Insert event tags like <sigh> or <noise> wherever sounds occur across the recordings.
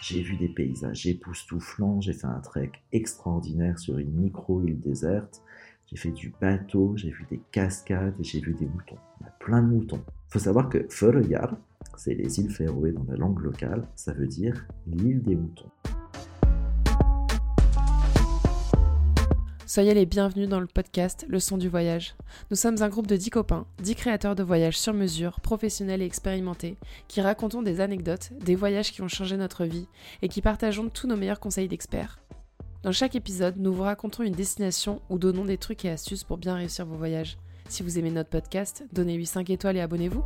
J'ai vu des paysages époustouflants, j'ai fait un trek extraordinaire sur une micro-île déserte, j'ai fait du bateau, j'ai vu des cascades et j'ai vu des moutons. Plein de moutons. Faut savoir que Føroyar, c'est les îles Féroé dans la langue locale, ça veut dire l'île des moutons. Soyez les bienvenus dans le podcast Le son du voyage. Nous sommes un groupe de 10 copains, 10 créateurs de voyages sur mesure, professionnels et expérimentés, qui racontons des anecdotes, des voyages qui ont changé notre vie et qui partageons tous nos meilleurs conseils d'experts. Dans chaque épisode, nous vous racontons une destination ou donnons des trucs et astuces pour bien réussir vos voyages. Si vous aimez notre podcast, donnez-lui 5 étoiles et abonnez-vous.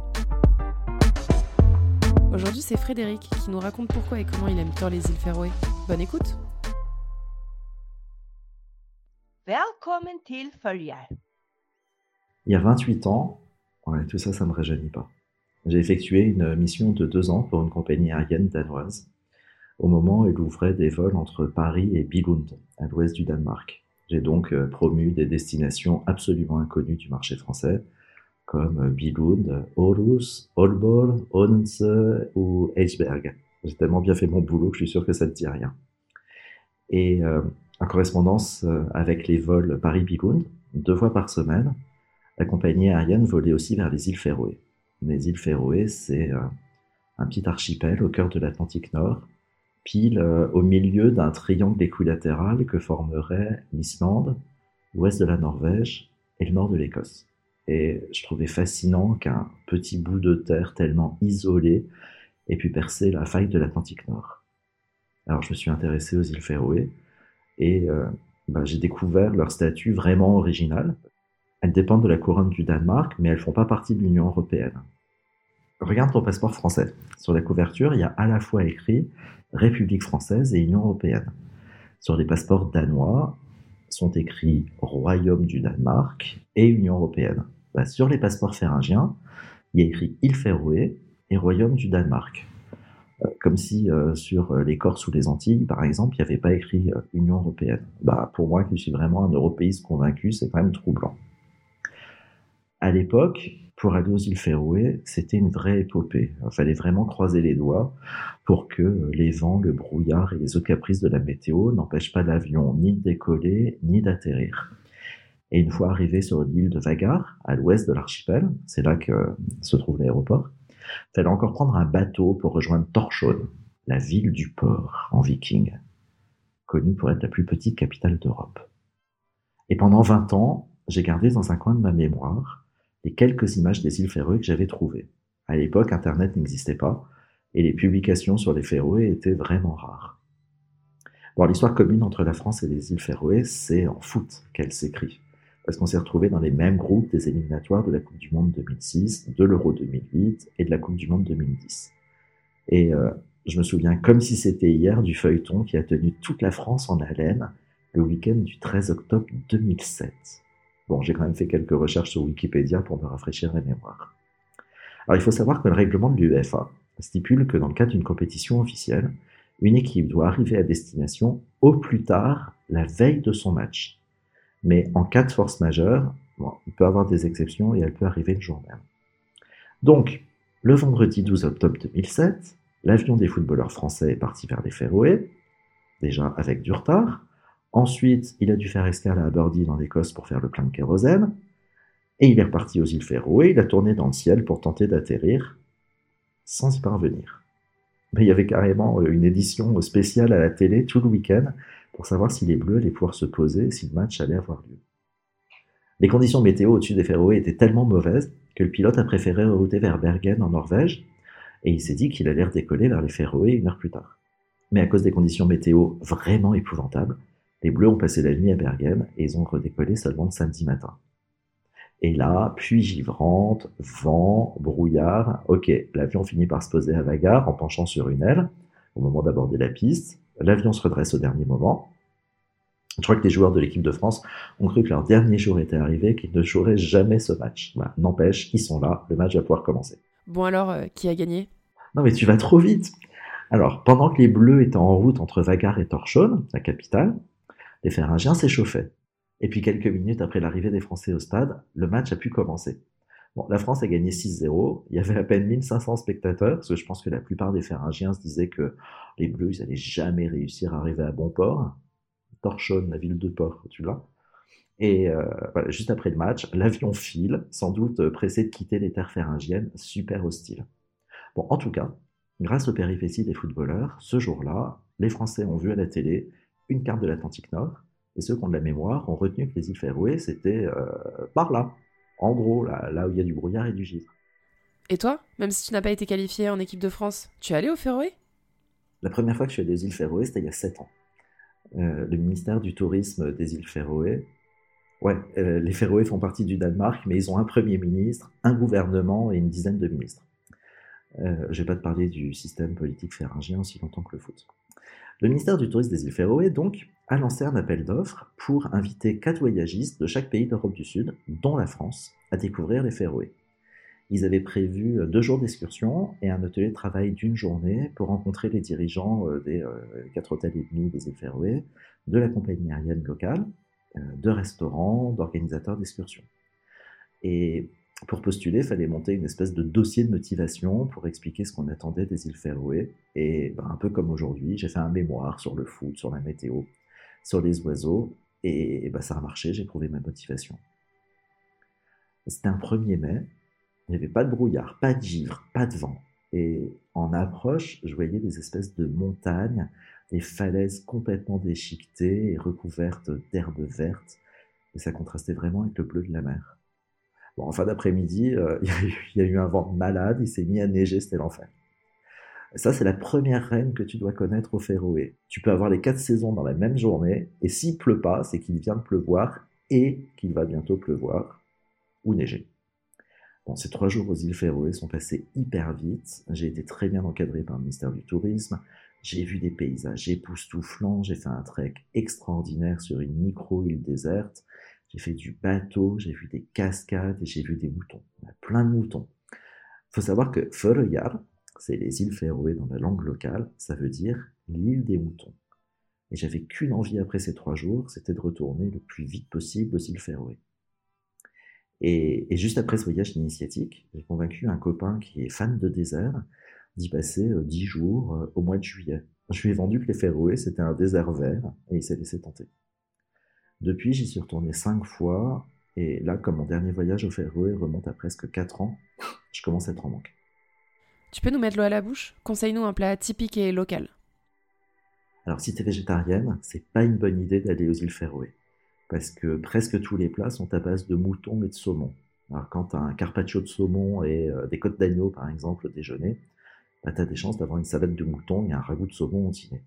Aujourd'hui, c'est Frédéric qui nous raconte pourquoi et comment il aime tant les îles Féroé. Bonne écoute Velkommen til Førjar. Il y a 28 ans, tout ça, ça ne me rajeunit pas. J'ai effectué une mission de deux ans pour une compagnie aérienne danoise, au moment où elle ouvrait des vols entre Paris et Billund, à l'ouest du Danemark. J'ai donc euh, promu des destinations absolument inconnues du marché français, comme euh, Billund, Aarhus, Aalborg, Odense ou Eichberg. J'ai tellement bien fait mon boulot que je suis sûr que ça ne dit rien. Et euh, en correspondance euh, avec les vols Paris-Bigund, deux fois par semaine, la compagnie aérienne volait aussi vers les îles Féroé. Les îles Féroé, c'est euh, un petit archipel au cœur de l'Atlantique Nord, pile euh, au milieu d'un triangle équilatéral que formeraient l'Islande, l'ouest de la Norvège et le nord de l'Écosse. Et je trouvais fascinant qu'un petit bout de terre tellement isolé ait pu percer la faille de l'Atlantique Nord. Alors je me suis intéressé aux îles Féroé, et euh, bah, j'ai découvert leur statut vraiment original. Elles dépendent de la couronne du Danemark, mais elles font pas partie de l'Union européenne. Regarde ton passeport français. Sur la couverture, il y a à la fois écrit République française et Union européenne. Sur les passeports danois, sont écrits Royaume du Danemark et Union européenne. Bah, sur les passeports féringiens, il y a écrit Île Féroé et Royaume du Danemark. Euh, comme si euh, sur euh, les Corses ou les Antilles, par exemple, il n'y avait pas écrit Union européenne. Bah, pour moi, qui suis vraiment un européiste convaincu, c'est quand même troublant. À l'époque, pour aller aux îles Féroé, c'était une vraie épopée. Il fallait vraiment croiser les doigts pour que les vents, le brouillard et les autres caprices de la météo n'empêchent pas l'avion ni de décoller ni d'atterrir. Et une fois arrivé sur l'île de Vagar, à l'ouest de l'archipel, c'est là que se trouve l'aéroport, fallait encore prendre un bateau pour rejoindre Torshavn, la ville du port en viking, connue pour être la plus petite capitale d'Europe. Et pendant 20 ans, j'ai gardé dans un coin de ma mémoire les quelques images des îles Féroé que j'avais trouvées. À l'époque, Internet n'existait pas et les publications sur les Féroé étaient vraiment rares. Bon, l'histoire commune entre la France et les îles Féroé, c'est en foot qu'elle s'écrit parce qu'on s'est retrouvé dans les mêmes groupes des éliminatoires de la Coupe du Monde 2006, de l'Euro 2008 et de la Coupe du Monde 2010. Et euh, je me souviens comme si c'était hier du feuilleton qui a tenu toute la France en haleine le week-end du 13 octobre 2007. Bon, j'ai quand même fait quelques recherches sur Wikipédia pour me rafraîchir la mémoire. Alors il faut savoir que le règlement de l'UEFA stipule que dans le cadre d'une compétition officielle, une équipe doit arriver à destination au plus tard la veille de son match. Mais en cas de force majeure, il peut y avoir des exceptions et elle peut arriver le jour même. Donc, le vendredi 12 octobre 2007, l'avion des footballeurs français est parti vers les Féroé, déjà avec du retard. Ensuite, il a dû faire escale à Aberdeen en Écosse pour faire le plein de kérosène. Et il est reparti aux îles Féroé, il a tourné dans le ciel pour tenter d'atterrir sans y parvenir. Mais il y avait carrément une édition spéciale à la télé tout le week-end pour savoir si les Bleus allaient pouvoir se poser et si le match allait avoir lieu. Les conditions météo au-dessus des Féroé étaient tellement mauvaises que le pilote a préféré router vers Bergen en Norvège et il s'est dit qu'il allait redécoller vers les Féroé une heure plus tard. Mais à cause des conditions météo vraiment épouvantables, les Bleus ont passé la nuit à Bergen et ils ont redécollé seulement le samedi matin. Et là, pluie givrante, vent, brouillard. Ok, l'avion finit par se poser à Vagar en penchant sur une aile au moment d'aborder la piste. L'avion se redresse au dernier moment. Je crois que les joueurs de l'équipe de France ont cru que leur dernier jour était arrivé, qu'ils ne joueraient jamais ce match. N'empêche, ils sont là, le match va pouvoir commencer. Bon alors, euh, qui a gagné? Non mais tu vas trop vite. Alors, pendant que les Bleus étaient en route entre Vagar et Torchon, la capitale, les Féringiens s'échauffaient. Et puis quelques minutes après l'arrivée des Français au stade, le match a pu commencer. La France a gagné 6-0. Il y avait à peine 1500 spectateurs, parce que je pense que la plupart des Féringiens se disaient que les Bleus, n'allaient jamais réussir à arriver à bon port. Torchonne, la ville de port, tu l'as. Et euh, juste après le match, <laughs> l'avion file, sans doute pressé de quitter les terres féringiennes, super hostile. Bon, en tout cas, grâce aux péripéties des footballeurs, ce jour-là, les Français ont vu à la télé une carte de l'Atlantique Nord, et ceux qui ont de la mémoire ont retenu que les îles Féroé, c'était euh, par là, en gros, là, là où il y a du brouillard et du givre. Et toi, même si tu n'as pas été qualifié en équipe de France, tu es allé aux Féroé? La première fois que je suis allé aux îles Féroé, c'était il y a 7 ans. Euh, le ministère du Tourisme des îles Féroé, ouais, euh, les Féroé font partie du Danemark, mais ils ont un Premier ministre, un gouvernement et une dizaine de ministres. Euh, je ne vais pas te parler du système politique féringien aussi longtemps que le foot. Le ministère du Tourisme des îles Féroé, donc, a lancé un appel d'offres pour inviter quatre voyagistes de chaque pays d'Europe du Sud, dont la France, à découvrir les Féroé. Ils avaient prévu deux jours d'excursion et un atelier de travail d'une journée pour rencontrer les dirigeants euh, des euh, quatre hôtels et demi des îles Féroé, de la compagnie aérienne locale, de restaurants, d'organisateurs d'excursions. Pour postuler, il fallait monter une espèce de dossier de motivation pour expliquer ce qu'on attendait des îles Féroé. Et ben, un peu comme aujourd'hui, j'ai fait un mémoire sur le foot, sur la météo, sur les oiseaux. Et, ben, ça a marché, j'ai trouvé ma motivation. C'était un 1er mai, il n'y avait pas de brouillard, pas de givre, pas de vent. Et en approche, je voyais des espèces de montagnes, des falaises complètement déchiquetées et recouvertes d'herbes vertes. Et ça contrastait vraiment avec le bleu de la mer. Bon, en fin d'après-midi, euh, <laughs> il y, a eu un vent malade, il s'est mis à neiger, c'était l'enfer. Ça, c'est la première reine que tu dois connaître au Féroé. Tu peux avoir les quatre saisons dans la même journée, et s'il pleut pas, c'est qu'il vient de pleuvoir et qu'il va bientôt pleuvoir ou neiger. Bon, ces trois jours aux îles Féroé sont passés hyper vite. J'ai été très bien encadré par le ministère du Tourisme. J'ai vu des paysages époustouflants. J'ai fait un trek extraordinaire sur une micro-île déserte. J'ai fait du bateau, j'ai vu des cascades et j'ai vu des moutons. plein de moutons. Il faut savoir que Føroyar, c'est les îles Féroé dans la langue locale, ça veut dire l'île des moutons. Et j'avais qu'une envie après ces trois jours, c'était de retourner le plus vite possible aux îles Féroé. Et, et, juste après ce voyage initiatique, j'ai convaincu un copain qui est fan de désert d'y passer euh, dix jours euh, au mois de juillet. Je lui ai vendu que les Féroé, c'était un désert vert, et il s'est laissé tenter. Depuis, j'y suis retourné cinq fois, et là, comme mon dernier voyage au Féroé remonte à presque quatre ans, je commence à être en manque. Tu peux nous mettre l'eau à la bouche? Conseille-nous un plat typique et local. Alors, si tu es végétarienne, c'est pas une bonne idée d'aller aux îles Féroé, parce que presque tous les plats sont à base de mouton et de saumon. Alors, quand tu as un carpaccio de saumon et euh, des côtes d'agneau, par exemple, au déjeuner, bah, tu as des chances d'avoir une salade de mouton et un ragoût de saumon au dîner.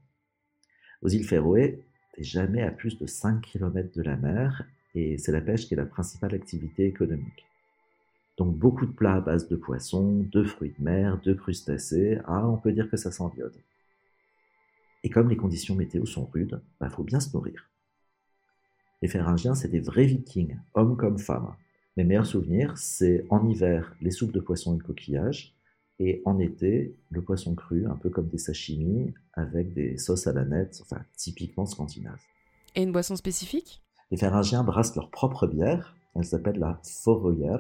Aux îles Féroé, jamais à plus de 5 km de la mer et c'est la pêche qui est la principale activité économique. Donc beaucoup de plats à base de poissons, de fruits de mer, de crustacés, ah on peut dire que ça s'enviode. Et comme les conditions météo sont rudes, il bah, faut bien se nourrir. Les Féringiens, c'est des vrais vikings, hommes comme femmes. Mes meilleurs souvenirs, c'est en hiver les soupes de poissons et de coquillages, et en été, le poisson cru, un peu comme des sashimi, avec des sauces à la nette, enfin typiquement scandinave. Et une boisson spécifique? Les Féringiens brassent leur propre bière, elle s'appelle la Foroyer.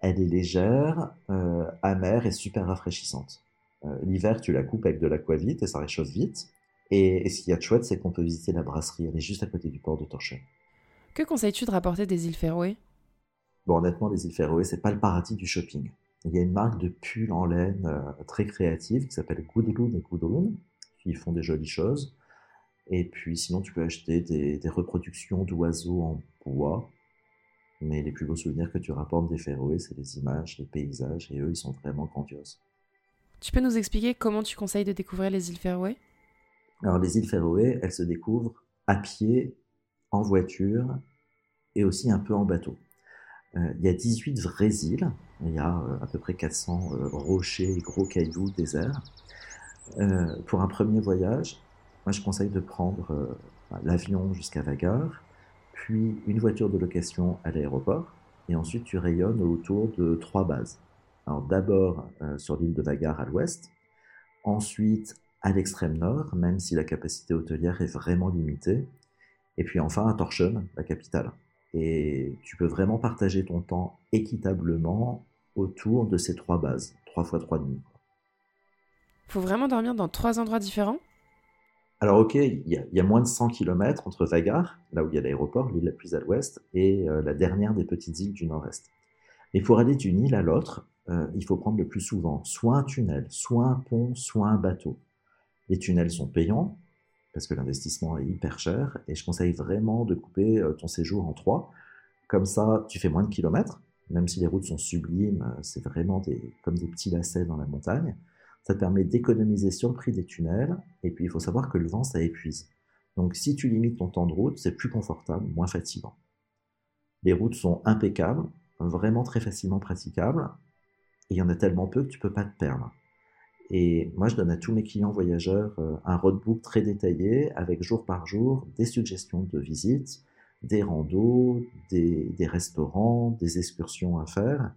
Elle est légère, euh, amère et super rafraîchissante. Euh, l'hiver, tu la coupes avec de l'aquavite et ça réchauffe vite. Et, ce qu'il y a de chouette, c'est qu'on peut visiter la brasserie, elle est juste à côté du port de Torchères. Que conseilles-tu de rapporter des îles Féroé? Bon, honnêtement, les îles Féroé, c'est pas le paradis du shopping. Il y a une marque de pull en laine euh, très créative qui s'appelle Gudrun et Gudrun. Ils font des jolies choses. Et puis sinon, tu peux acheter des, reproductions d'oiseaux en bois. Mais les plus beaux souvenirs que tu rapportes des Féroé, c'est les images, les paysages, et eux, ils sont vraiment grandioses. Tu peux nous expliquer comment tu conseilles de découvrir les îles Féroé? Alors, les îles Féroé, elles se découvrent à pied, en voiture, et aussi un peu en bateau. Euh, il y a 18 vraies îles, il y a euh, à peu près 400 euh, rochers, gros cailloux, déserts. pour un premier voyage, moi je conseille de prendre l'avion jusqu'à Vagar, puis une voiture de location à l'aéroport, et ensuite tu rayonnes autour de trois bases. Alors d'abord sur l'île de Vagar à l'ouest, ensuite à l'extrême nord, même si la capacité hôtelière est vraiment limitée, et puis enfin à Tórshavn, la capitale. Et tu peux vraiment partager ton temps équitablement autour de ces trois bases, trois fois trois demi. Faut vraiment dormir dans trois endroits différents? Alors ok, il y, a moins de 100 km entre Vagar, là où il y a l'aéroport, l'île la plus à l'ouest, et euh, la dernière des petites îles du nord-est. Mais pour aller d'une île à l'autre, euh, il faut prendre le plus souvent soit un tunnel, soit un pont, soit un bateau. Les tunnels sont payants, parce que l'investissement est hyper cher, et je conseille vraiment de couper euh, ton séjour en trois. Comme ça, tu fais moins de kilomètres, même si les routes sont sublimes, c'est vraiment comme des petits lacets dans la montagne. Ça te permet d'économiser sur le prix des tunnels. Et puis, il faut savoir que le vent, ça épuise. Donc, si tu limites ton temps de route, c'est plus confortable, moins fatigant. Les routes sont impeccables, vraiment très facilement praticables. Et il y en a tellement peu que tu peux pas te perdre. Et moi, je donne à tous mes clients voyageurs euh, un roadbook très détaillé avec jour par jour des suggestions de visites, des randos, des, des restaurants, des excursions à faire.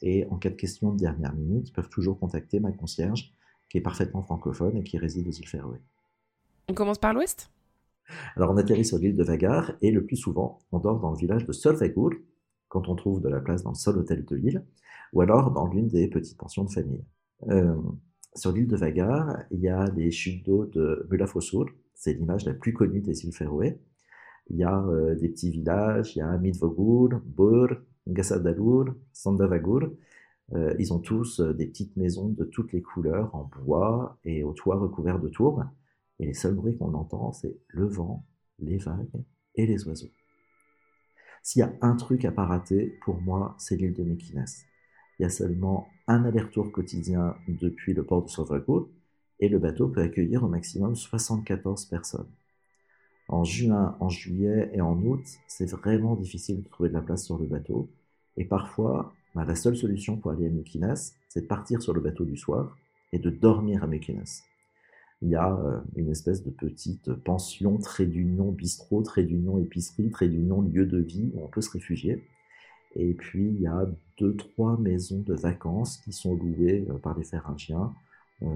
Et en cas de question de dernière minute, ils peuvent toujours contacter ma concierge, qui est parfaitement francophone et qui réside aux îles Féroé. On commence par l'ouest? Alors on atterrit sur l'île de Vagar et le plus souvent, on dort dans le village de Solvegur, quand on trouve de la place dans le seul hôtel de l'île, ou alors dans l'une des petites pensions de famille. Euh, sur l'île de Vagar, il y a les chutes d'eau de Mulafossur, c'est l'image la plus connue des îles Féroé. Il y a euh, des petits villages, il y a Midvogur, Bur, Gassadalur, Sandavagur. Euh, ils ont tous euh, des petites maisons de toutes les couleurs en bois et au toit recouvert de tourbes. Et les seuls bruits qu'on entend, c'est le vent, les vagues et les oiseaux. S'il y a un truc à pas rater, pour moi, c'est l'île de Mekines. Il y a seulement un aller-retour quotidien depuis le port de Sovragur et le bateau peut accueillir au maximum 74 personnes. En juin, en juillet et en août, c'est vraiment difficile de trouver de la place sur le bateau. Et parfois, bah, la seule solution pour aller à Mekines, c'est de partir sur le bateau du soir et de dormir à Mekines. Il y a euh, une espèce de petite pension, trait d'union bistrot, trait d'union épicerie, trait d'union lieu de vie où on peut se réfugier. Et puis il y a deux, trois maisons de vacances qui sont louées euh, par les Féringiens euh,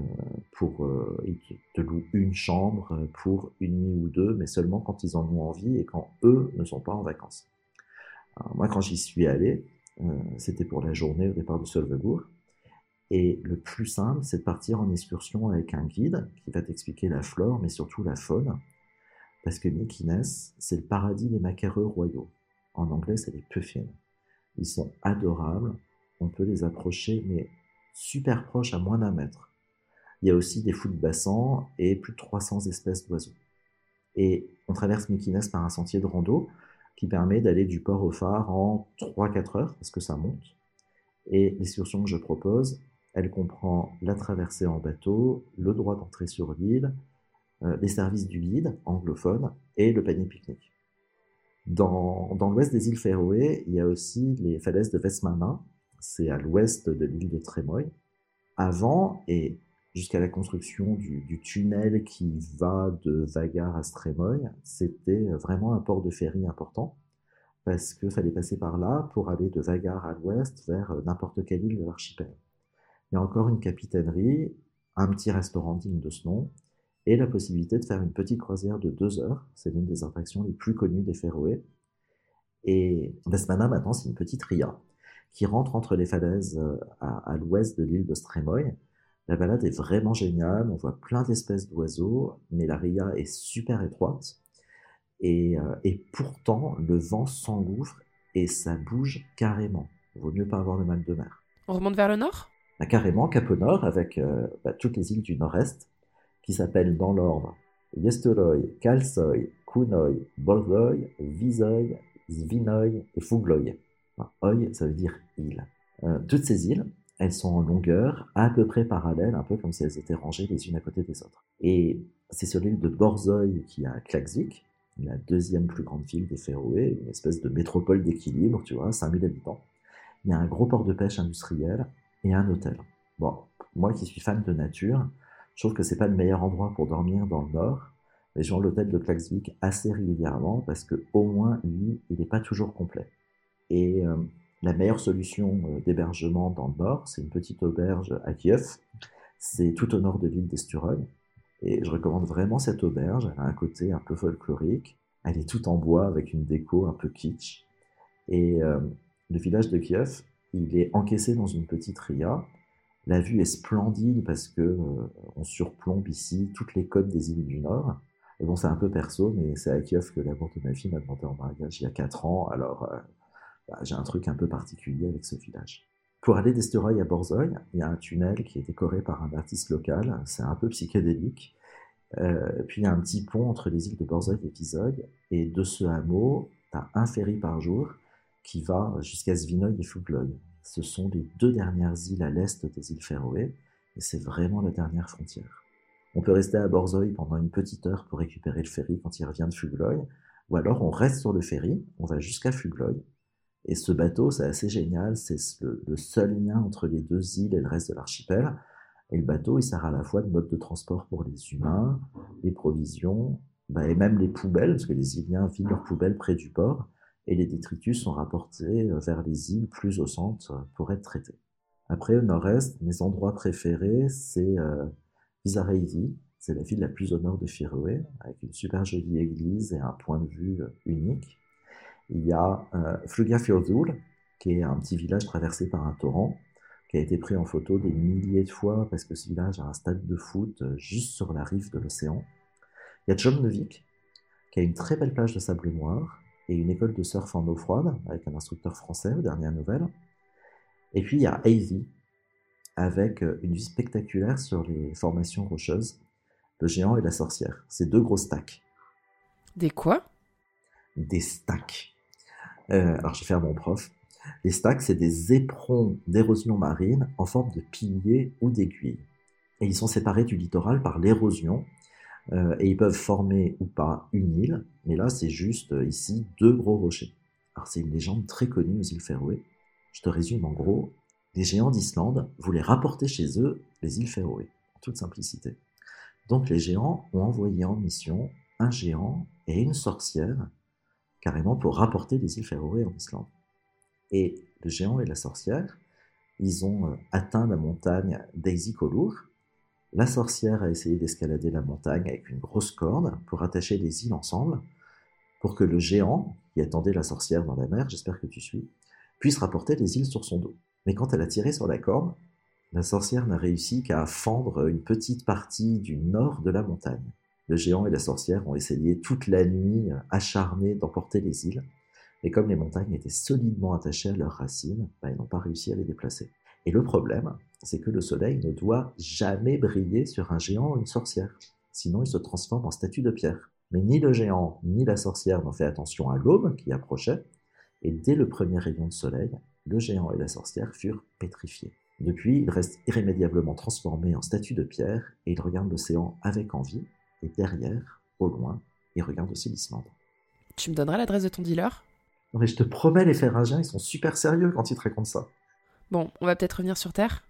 pour euh, ils te louent une chambre pour une nuit ou deux, mais seulement quand ils en ont envie et quand eux ne sont pas en vacances. moi, quand j'y suis allé, c'était pour la journée au départ de Solvegour. Et le plus simple, c'est de partir en excursion avec un guide qui va t'expliquer la flore, mais surtout la faune. Parce que Mykines, c'est le paradis des macareux royaux. En anglais, c'est les puffins. Ils sont adorables. On peut les approcher, mais super proches à moins d'un mètre. Il y a aussi des fous de bassin et plus de 300 espèces d'oiseaux. Et on traverse Mykines par un sentier de rando qui permet d'aller du port au phare en 3-4 heures parce que ça monte. Et l'excursion que je propose, elle comprend la traversée en bateau, le droit d'entrée sur l'île, euh, les services du guide anglophone et le panier pique-nique. Dans, l'ouest des îles Féroé, il y a aussi les falaises de Vesmana, c'est à l'ouest de l'île de Trémoy. Avant, et jusqu'à la construction du, tunnel qui va de Vagar à Stremoy, c'était vraiment un port de ferry important parce qu'il fallait passer par là pour aller de Vagar à l'ouest vers n'importe quelle île de l'archipel. Il y a encore une capitainerie, un petit restaurant digne de ce nom, et la possibilité de faire une petite croisière de deux heures. C'est l'une des attractions les plus connues des Féroé. Et Vesmana, maintenant, c'est une petite ria qui rentre entre les falaises euh, à, à l'ouest de l'île de Stremoy la balade est vraiment géniale, on voit plein d'espèces d'oiseaux, mais la ria est super étroite. Et, euh, et pourtant, le vent s'engouffre et ça bouge carrément. Il vaut mieux pas avoir le mal de mer. On remonte vers le nord? Bah, Carrément, cap au nord, avec euh, bah, toutes les îles du nord-est, qui s'appellent dans l'ordre Yesteroy, Kalsoy, Kunoy, Bordoy, Visoy, Zvinoy et Fugloy. Oy, ça veut dire île. Euh, toutes ces îles, elles sont en longueur à peu près parallèles, un peu comme si elles étaient rangées les unes à côté des autres. Et c'est sur l'île de Borzoy qui a Klaxvik, la deuxième plus grande ville des Féroé, une espèce de métropole d'équilibre, tu vois, 5000 habitants. Il y a un gros port de pêche industriel et un hôtel. Bon, moi qui suis fan de nature, je trouve que c'est pas le meilleur endroit pour dormir dans le nord, mais je vois l'hôtel de Klaxvik assez régulièrement parce que au moins lui, il n'est pas toujours complet. Et euh, la meilleure solution euh, d'hébergement dans le nord, c'est une petite auberge à Kiev. C'est tout au nord de l'île d'Esturoy. Et je recommande vraiment cette auberge. Elle a un côté un peu folklorique. Elle est toute en bois avec une déco un peu kitsch. Et euh, le village de Kiev, Il est encaissé dans une petite ria. La vue est splendide parce que euh, on surplombe ici toutes les côtes des îles du Nord. Bon, c'est un peu perso, mais c'est à Kiev que l'amour de ma fille m'a demandé en mariage il y a 4 ans. Alors, euh, bah, j'ai un truc un peu particulier avec ce village. Pour aller d'Estereuil à Borzoï, il y a un tunnel qui est décoré par un artiste local. C'est un peu psychédélique. Euh, puis il y a un petit pont entre les îles de Borzoï et Pizoï. Et de ce hameau, tu as un ferry par jour qui va jusqu'à Svinoy et Fugloy. Ce sont les deux dernières îles à l'est des îles Féroé. Et c'est vraiment la dernière frontière. On peut rester à Borzoï pendant une petite heure pour récupérer le ferry quand il revient de Fugloy. Ou alors on reste sur le ferry, on va jusqu'à Fugloy. Et ce bateau, c'est assez génial, c'est le, le, seul lien entre les deux îles et le reste de l'archipel. Et le bateau, il sert à la fois de mode de transport pour les humains, les provisions, bah, et même les poubelles, parce que les Iliens vident leurs poubelles près du port, et les détritus sont rapportés vers les îles plus au centre pour être traités. Après, au nord-est, mes endroits préférés, c'est euh, c'est la ville la plus au nord de Firoé, avec une super jolie église et un point de vue euh, unique. Il y a euh, Flugafjordur, qui est un petit village traversé par un torrent, qui a été pris en photo des milliers de fois parce que ce village a un stade de foot euh, juste sur la rive de l'océan. Il y a Jomnovik, qui a une très belle plage de sable noir et une école de surf en eau froide avec un instructeur français aux dernières nouvelles. Et puis il y a Avy, avec euh, une vue spectaculaire sur les formations rocheuses, le géant et la sorcière. C'est deux gros stacks. Des quoi? Des stacks. Euh, alors je vais faire mon prof. Les stacks, c'est des éperons d'érosion marine en forme de piliers ou d'aiguilles. Et ils sont séparés du littoral par l'érosion. Euh, et ils peuvent former ou pas une île. Mais là, c'est juste euh, ici deux gros rochers. Alors c'est une légende très connue aux îles Féroé. Je te résume en gros. Les géants d'Islande voulaient rapporter chez eux les îles Féroé, en toute simplicité. Donc les géants ont envoyé en mission un géant et une sorcière, carrément pour rapporter les îles Féroé en Islande. Et le géant et la sorcière, ils ont euh, atteint la montagne Daisy Kolur. La sorcière a essayé d'escalader la montagne avec une grosse corde pour attacher les îles ensemble, pour que le géant, qui attendait la sorcière dans la mer, j'espère que tu suis, puisse rapporter les îles sur son dos. Mais quand elle a tiré sur la corde, la sorcière n'a réussi qu'à fendre une petite partie du nord de la montagne. Le géant et la sorcière ont essayé toute la nuit, acharnés, d'emporter les îles, et comme les montagnes étaient solidement attachées à leurs racines, bah, ils n'ont pas réussi à les déplacer. Et le problème, c'est que le soleil ne doit jamais briller sur un géant ou une sorcière, sinon il se transforme en statue de pierre. Mais ni le géant ni la sorcière n'ont fait attention à l'aube qui approchait, et dès le premier rayon de soleil, le géant et la sorcière furent pétrifiés. Depuis, il reste irrémédiablement transformé en statue de pierre et il regarde l'océan avec envie, et derrière, au loin, il regarde aussi l'Islande. Tu me donneras l'adresse de ton dealer? Non mais je te promets, les Féringiens, ils sont super sérieux quand ils te racontent ça. Bon, on va peut-être revenir sur Terre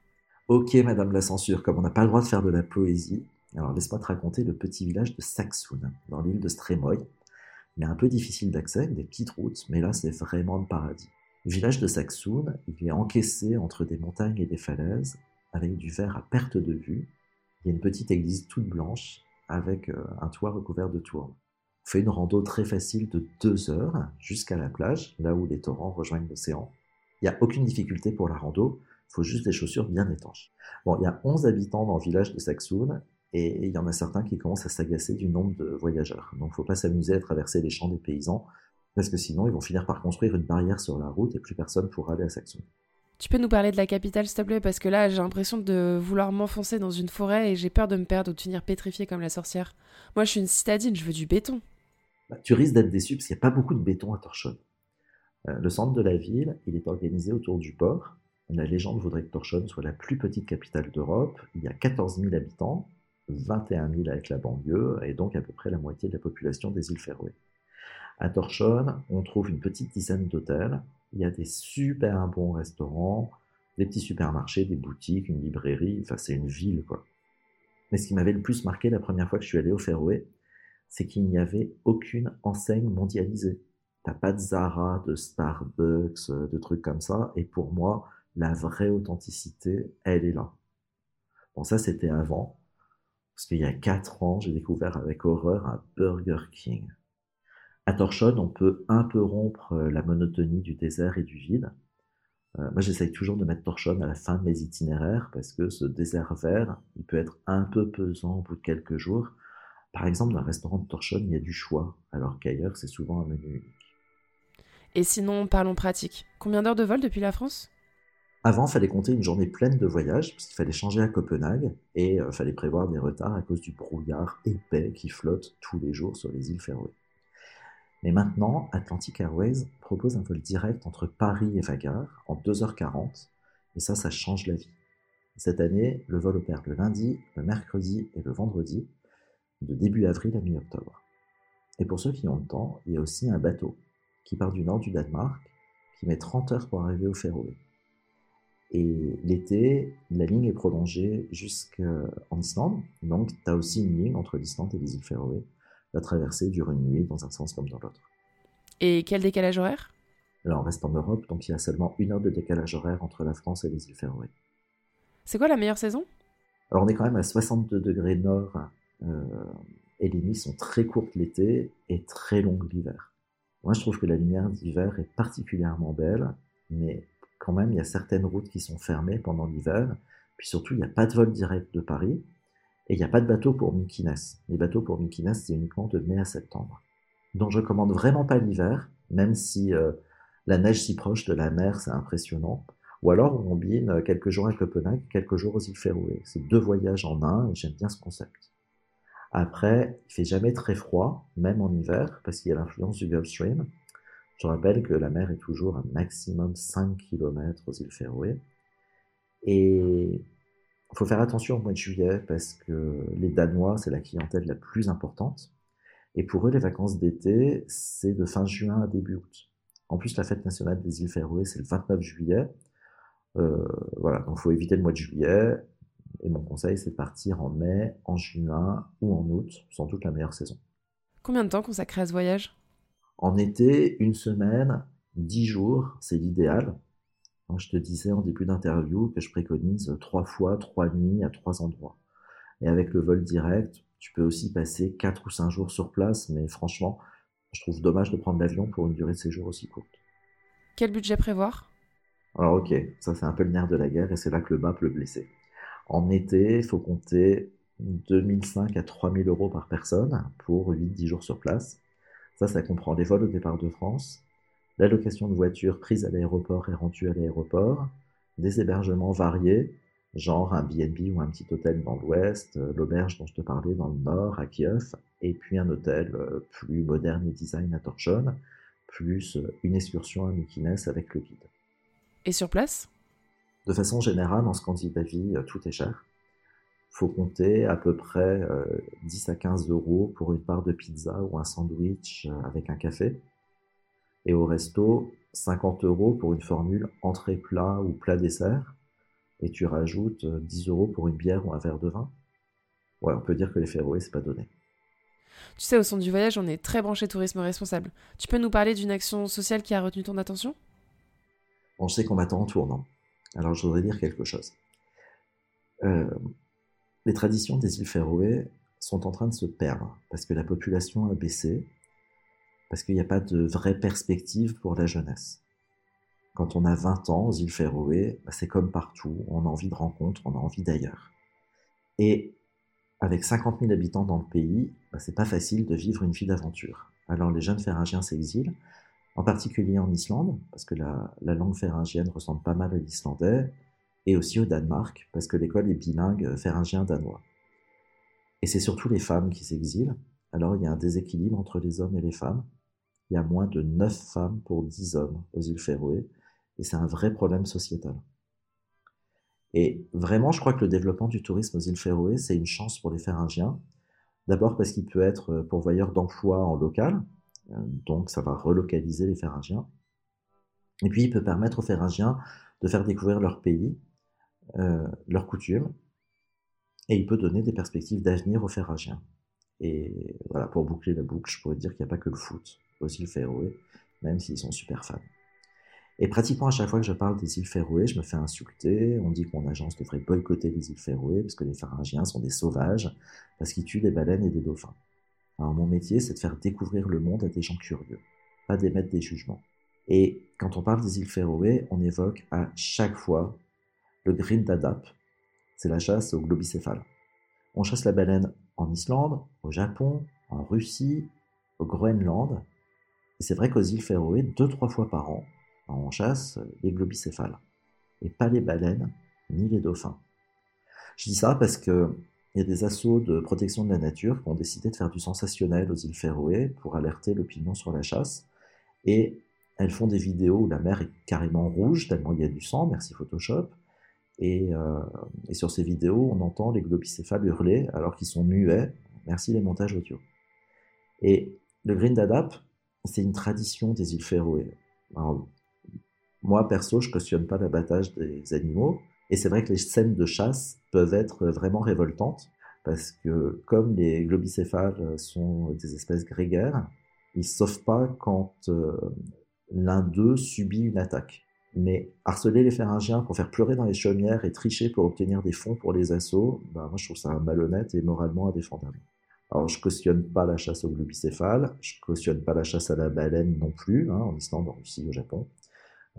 Ok, madame la censure, comme on n'a pas le droit de faire de la poésie, alors laisse-moi te raconter le petit village de Saxoun, dans l'île de Stremoy. Il est un peu difficile d'accès, des petites routes, mais là c'est vraiment le paradis. Le village de Saxoun, il est encaissé entre des montagnes et des falaises, avec du verre à perte de vue. Il y a une petite église toute blanche, avec euh, un toit recouvert de tournes. On fait une rando très facile de deux heures jusqu'à la plage, là où les torrents rejoignent l'océan. Il n'y a aucune difficulté pour la rando, il faut juste des chaussures bien étanches. Bon, il y a 11 habitants dans le village de Saxoun, et il y en a certains qui commencent à s'agacer du nombre de voyageurs. Donc, il ne faut pas s'amuser à traverser les champs des paysans parce que sinon ils vont finir par construire une barrière sur la route et plus personne pourra aller à Saxon. Tu peux nous parler de la capitale, s'il te plaît? Parce que là, j'ai l'impression de vouloir m'enfoncer dans une forêt et j'ai peur de me perdre ou de finir pétrifié comme la sorcière. Moi, je suis une citadine, je veux du béton. Bah, tu risques d'être déçu parce qu'il n'y a pas beaucoup de béton à Torchon. Euh, le centre de la ville, il est organisé autour du port. La légende voudrait que Torchon soit la plus petite capitale d'Europe. Il y a 14 000 habitants, 21 000 avec la banlieue, et donc à peu près la moitié de la population des îles Féroé. À Torchon, on trouve une petite dizaine d'hôtels. Il y a des super bons restaurants, des petits supermarchés, des boutiques, une librairie. Enfin, c'est une ville, quoi. Mais ce qui m'avait le plus marqué la première fois que je suis allé au Féroé, c'est qu'il n'y avait aucune enseigne mondialisée. T'as pas de Zara, de Starbucks, de trucs comme ça. Et pour moi, la vraie authenticité, elle est là. Bon, ça, c'était avant. Parce qu'il y a quatre ans, j'ai découvert avec horreur un Burger King. À Torchon, on peut un peu rompre euh, la monotonie du désert et du vide. Euh, moi, j'essaye toujours de mettre Torchon à la fin de mes itinéraires parce que ce désert vert, il peut être un peu pesant au bout de quelques jours. Par exemple, dans le restaurant de Torchon, il y a du choix, alors qu'ailleurs, c'est souvent un menu. Et sinon, parlons pratique. Combien d'heures de vol depuis la France? Avant, il fallait compter une journée pleine de voyage, parce qu'il fallait changer à Copenhague, et il fallait prévoir des retards à cause du brouillard épais qui flotte tous les jours sur les îles Féroé. Mais maintenant, Atlantic Airways propose un vol direct entre Paris et Vagar en 2h40, et ça, ça change la vie. Cette année, le vol opère le lundi, le mercredi et le vendredi, de début avril à mi-octobre. Et pour ceux qui ont le temps, il y a aussi un bateau qui part du nord du Danemark, qui met 30 heures pour arriver au Féroé. Et l'été, la ligne est prolongée jusqu'en Islande, donc tu as aussi une ligne entre l'Islande et les îles Féroé la traversée dure une nuit dans un sens comme dans l'autre. Et quel décalage horaire? Alors on reste en Europe, donc il y a seulement une heure de décalage horaire entre la France et les îles Féroé. C'est quoi la meilleure saison? Alors on est quand même à 62 degrés nord euh, et les nuits sont très courtes l'été et très longues l'hiver. Moi je trouve que la lumière d'hiver est particulièrement belle, mais quand même il y a certaines routes qui sont fermées pendant l'hiver, puis surtout il n'y a pas de vol direct de Paris, et il n'y a pas de bateau pour Mykines. Les bateaux pour Mykines, c'est uniquement de mai à septembre. Donc je commande vraiment pas l'hiver, même si euh, la neige si proche de la mer, c'est impressionnant. Ou alors on combine euh, quelques jours à Copenhague, quelques jours aux îles Féroé. C'est deux voyages en un et j'aime bien ce concept. Après, il fait jamais très froid, même en hiver, parce qu'il y a l'influence du Gulf Stream. Je rappelle que la mer est toujours un maximum 5 km aux îles Féroé. Et il faut faire attention au mois de juillet parce que les Danois, c'est la clientèle la plus importante. Et pour eux, les vacances d'été, c'est de fin juin à début août. En plus, la fête nationale des îles Féroé, c'est le 29 juillet. Euh, voilà, donc il faut éviter le mois de juillet. Et mon conseil, c'est de partir en mai, en juin ou en août, sans doute la meilleure saison. Combien de temps consacrer à ce voyage? En été, une semaine, dix jours, c'est l'idéal. Je te disais en début d'interview que je préconise trois fois, trois nuits à trois endroits. Et avec le vol direct, tu peux aussi passer quatre ou cinq jours sur place, mais franchement, je trouve dommage de prendre l'avion pour une durée de séjour aussi courte. Quel budget prévoir? Alors ok, ça c'est un peu le nerf de la guerre et c'est là que le bas peut blesser. En été, il faut compter 2005 à 3000 euros par personne pour 8-10 jours sur place. Ça, ça comprend les vols au départ de France, la location de voitures prise à l'aéroport et rendue à l'aéroport, des hébergements variés, genre un BNB ou un petit hôtel dans l'ouest, euh, l'auberge dont je te parlais dans le nord, à Kiev, et puis un hôtel euh, plus moderne et design à Torchon, plus euh, une excursion à Mykines avec le guide. Et sur place? De façon générale, en Scandinavie, tout est cher. faut compter à peu près 10 à 15 euros pour une part de pizza ou un sandwich avec un café. Et au resto, 50 euros pour une formule entrée-plat ou plat-dessert. Et tu rajoutes 10 euh, euros pour une bière ou un verre de vin. Ouais, on peut dire que les Féroé, c'est pas donné. Tu sais, au son du voyage, on est très branché tourisme responsable. Tu peux nous parler d'une action sociale qui a retenu ton attention? On sait qu'on m'attend en tournant. Alors je voudrais dire quelque chose. Euh, les traditions des îles Féroé sont en train de se perdre parce que la population a baissé parce qu'il n'y a pas de vraie perspective pour la jeunesse. Quand on a 20 ans aux îles Féroé, bah, c'est comme partout, on a envie de rencontres, on a envie d'ailleurs. Et avec 50 000 habitants dans le pays, bah, c'est pas facile de vivre une vie d'aventure. Alors les jeunes féringiens s'exilent, en particulier en Islande, parce que la, la langue féringienne ressemble pas mal à l'islandais, et aussi au Danemark, parce que l'école est bilingue féringien-danois. Et c'est surtout les femmes qui s'exilent, alors il y a un déséquilibre entre les hommes et les femmes, il y a moins de 9 femmes pour 10 hommes aux îles Féroé, et c'est un vrai problème sociétal. Et vraiment, je crois que le développement du tourisme aux îles Féroé, c'est une chance pour les Féringiens. D'abord parce qu'il peut être pourvoyeur d'emplois en local, euh, donc ça va relocaliser les Féringiens. Et puis il peut permettre aux Féringiens de faire découvrir leur pays, euh, leurs coutumes, et il peut donner des perspectives d'avenir aux Féringiens. Et voilà, pour boucler la boucle, je pourrais dire qu'il n'y a pas que le foot aux îles Féroé, même s'ils sont super fans. Et pratiquement à chaque fois que je parle des îles Féroé, je me fais insulter. On dit que mon agence devrait boycotter les îles Féroé parce que les Pharingiens sont des sauvages, parce qu'ils tuent des baleines et des dauphins. Alors mon métier, c'est de faire découvrir le monde à des gens curieux, pas d'émettre des jugements. Et quand on parle des îles Féroé, on évoque à chaque fois le Grindadap, c'est la chasse au globicéphale. On chasse la baleine en Islande, au Japon, en Russie, au Groenland. Et c'est vrai qu'aux îles Féroé, deux, trois fois par an, on chasse les globicéphales. Et pas les baleines, ni les dauphins. Je dis ça parce que il y a des assauts de protection de la nature qui ont décidé de faire du sensationnel aux îles Féroé pour alerter l'opinion sur la chasse. Et elles font des vidéos où la mer est carrément rouge, tellement il y a du sang, merci Photoshop. Et, euh, sur ces vidéos, on entend les globicéphales hurler alors qu'ils sont muets, merci les montages audio. Et le Green Dadap, c'est une tradition des îles Féroé. Moi, perso, je cautionne pas l'abattage des animaux, et c'est vrai que les scènes de chasse peuvent être vraiment révoltantes, parce que comme les globicéphales sont des espèces grégaires, ils ne sauvent pas quand euh, l'un d'eux subit une attaque. Mais harceler les pharyngiens pour faire pleurer dans les chaumières et tricher pour obtenir des fonds pour les assauts, bah, moi je trouve ça malhonnête et moralement indéfendable. Alors je cautionne pas la chasse au globicéphale, je cautionne pas la chasse à la baleine non plus, hein, en Islande, en Russie, au Japon.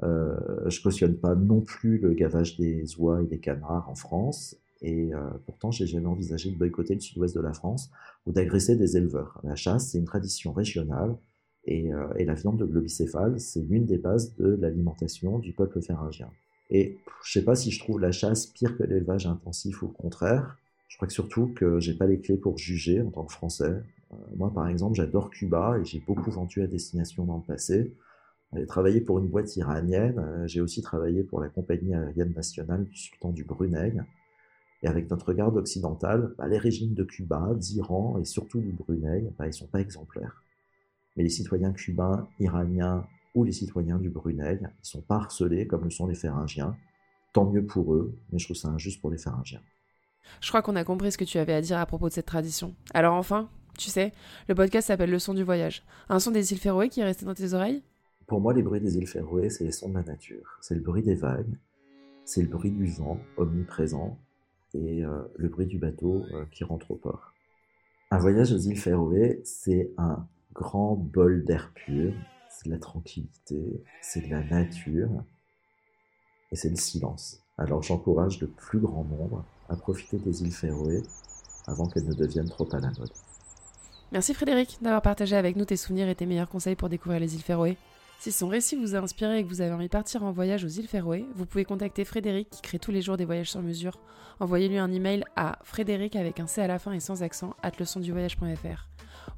Euh, je cautionne pas non plus le gavage des oies et des canards en France. Et euh, pourtant, j'ai jamais envisagé de boycotter le sud-ouest de la France ou d'agresser des éleveurs. La chasse, c'est une tradition régionale et, euh, la viande de globicéphale, c'est l'une des bases de l'alimentation du peuple pharyngien. Et je sais pas si je trouve la chasse pire que l'élevage intensif ou au contraire. Je crois que surtout que j'ai pas les clés pour juger en tant que Français. Euh, moi, par exemple, j'adore Cuba et j'ai beaucoup vendu à destination dans le passé. J'ai travaillé pour une boîte iranienne, euh, j'ai aussi travaillé pour la compagnie aérienne nationale du sultan du Brunei. Et avec notre garde occidentale, bah, les régimes de Cuba, d'Iran et surtout du Brunei, bah, ils sont pas exemplaires. Mais les citoyens cubains, iraniens ou les citoyens du Brunei, ils sont pas harcelés comme le sont les Pharyngiens. Tant mieux pour eux, mais je trouve ça injuste pour les Pharyngiens. Je crois qu'on a compris ce que tu avais à dire à propos de cette tradition. Alors enfin, tu sais, le podcast s'appelle Le son du voyage. Un son des îles Féroé qui est resté dans tes oreilles? Pour moi, les bruits des îles Féroé, c'est les sons de la nature. C'est le bruit des vagues, c'est le bruit du vent omniprésent et euh, le bruit du bateau euh, qui rentre au port. Un voyage aux îles Féroé, c'est un grand bol d'air pur, c'est de la tranquillité, c'est de la nature et c'est le silence. Alors j'encourage le plus grand nombre à profiter des îles Féroé avant qu'elles ne deviennent trop à la mode. Merci Frédéric d'avoir partagé avec nous tes souvenirs et tes meilleurs conseils pour découvrir les îles Féroé. Si son récit vous a inspiré et que vous avez envie de partir en voyage aux îles Féroé, vous pouvez contacter Frédéric qui crée tous les jours des voyages sur mesure. Envoyez-lui un email à frédéric avec un C à la fin et sans accent at leçonduvoyage.fr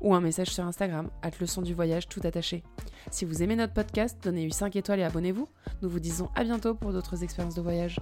ou un message sur Instagram at leçon du voyage tout attaché. Si vous aimez notre podcast, donnez-lui 5 étoiles et abonnez-vous. Nous vous disons à bientôt pour d'autres expériences de voyage.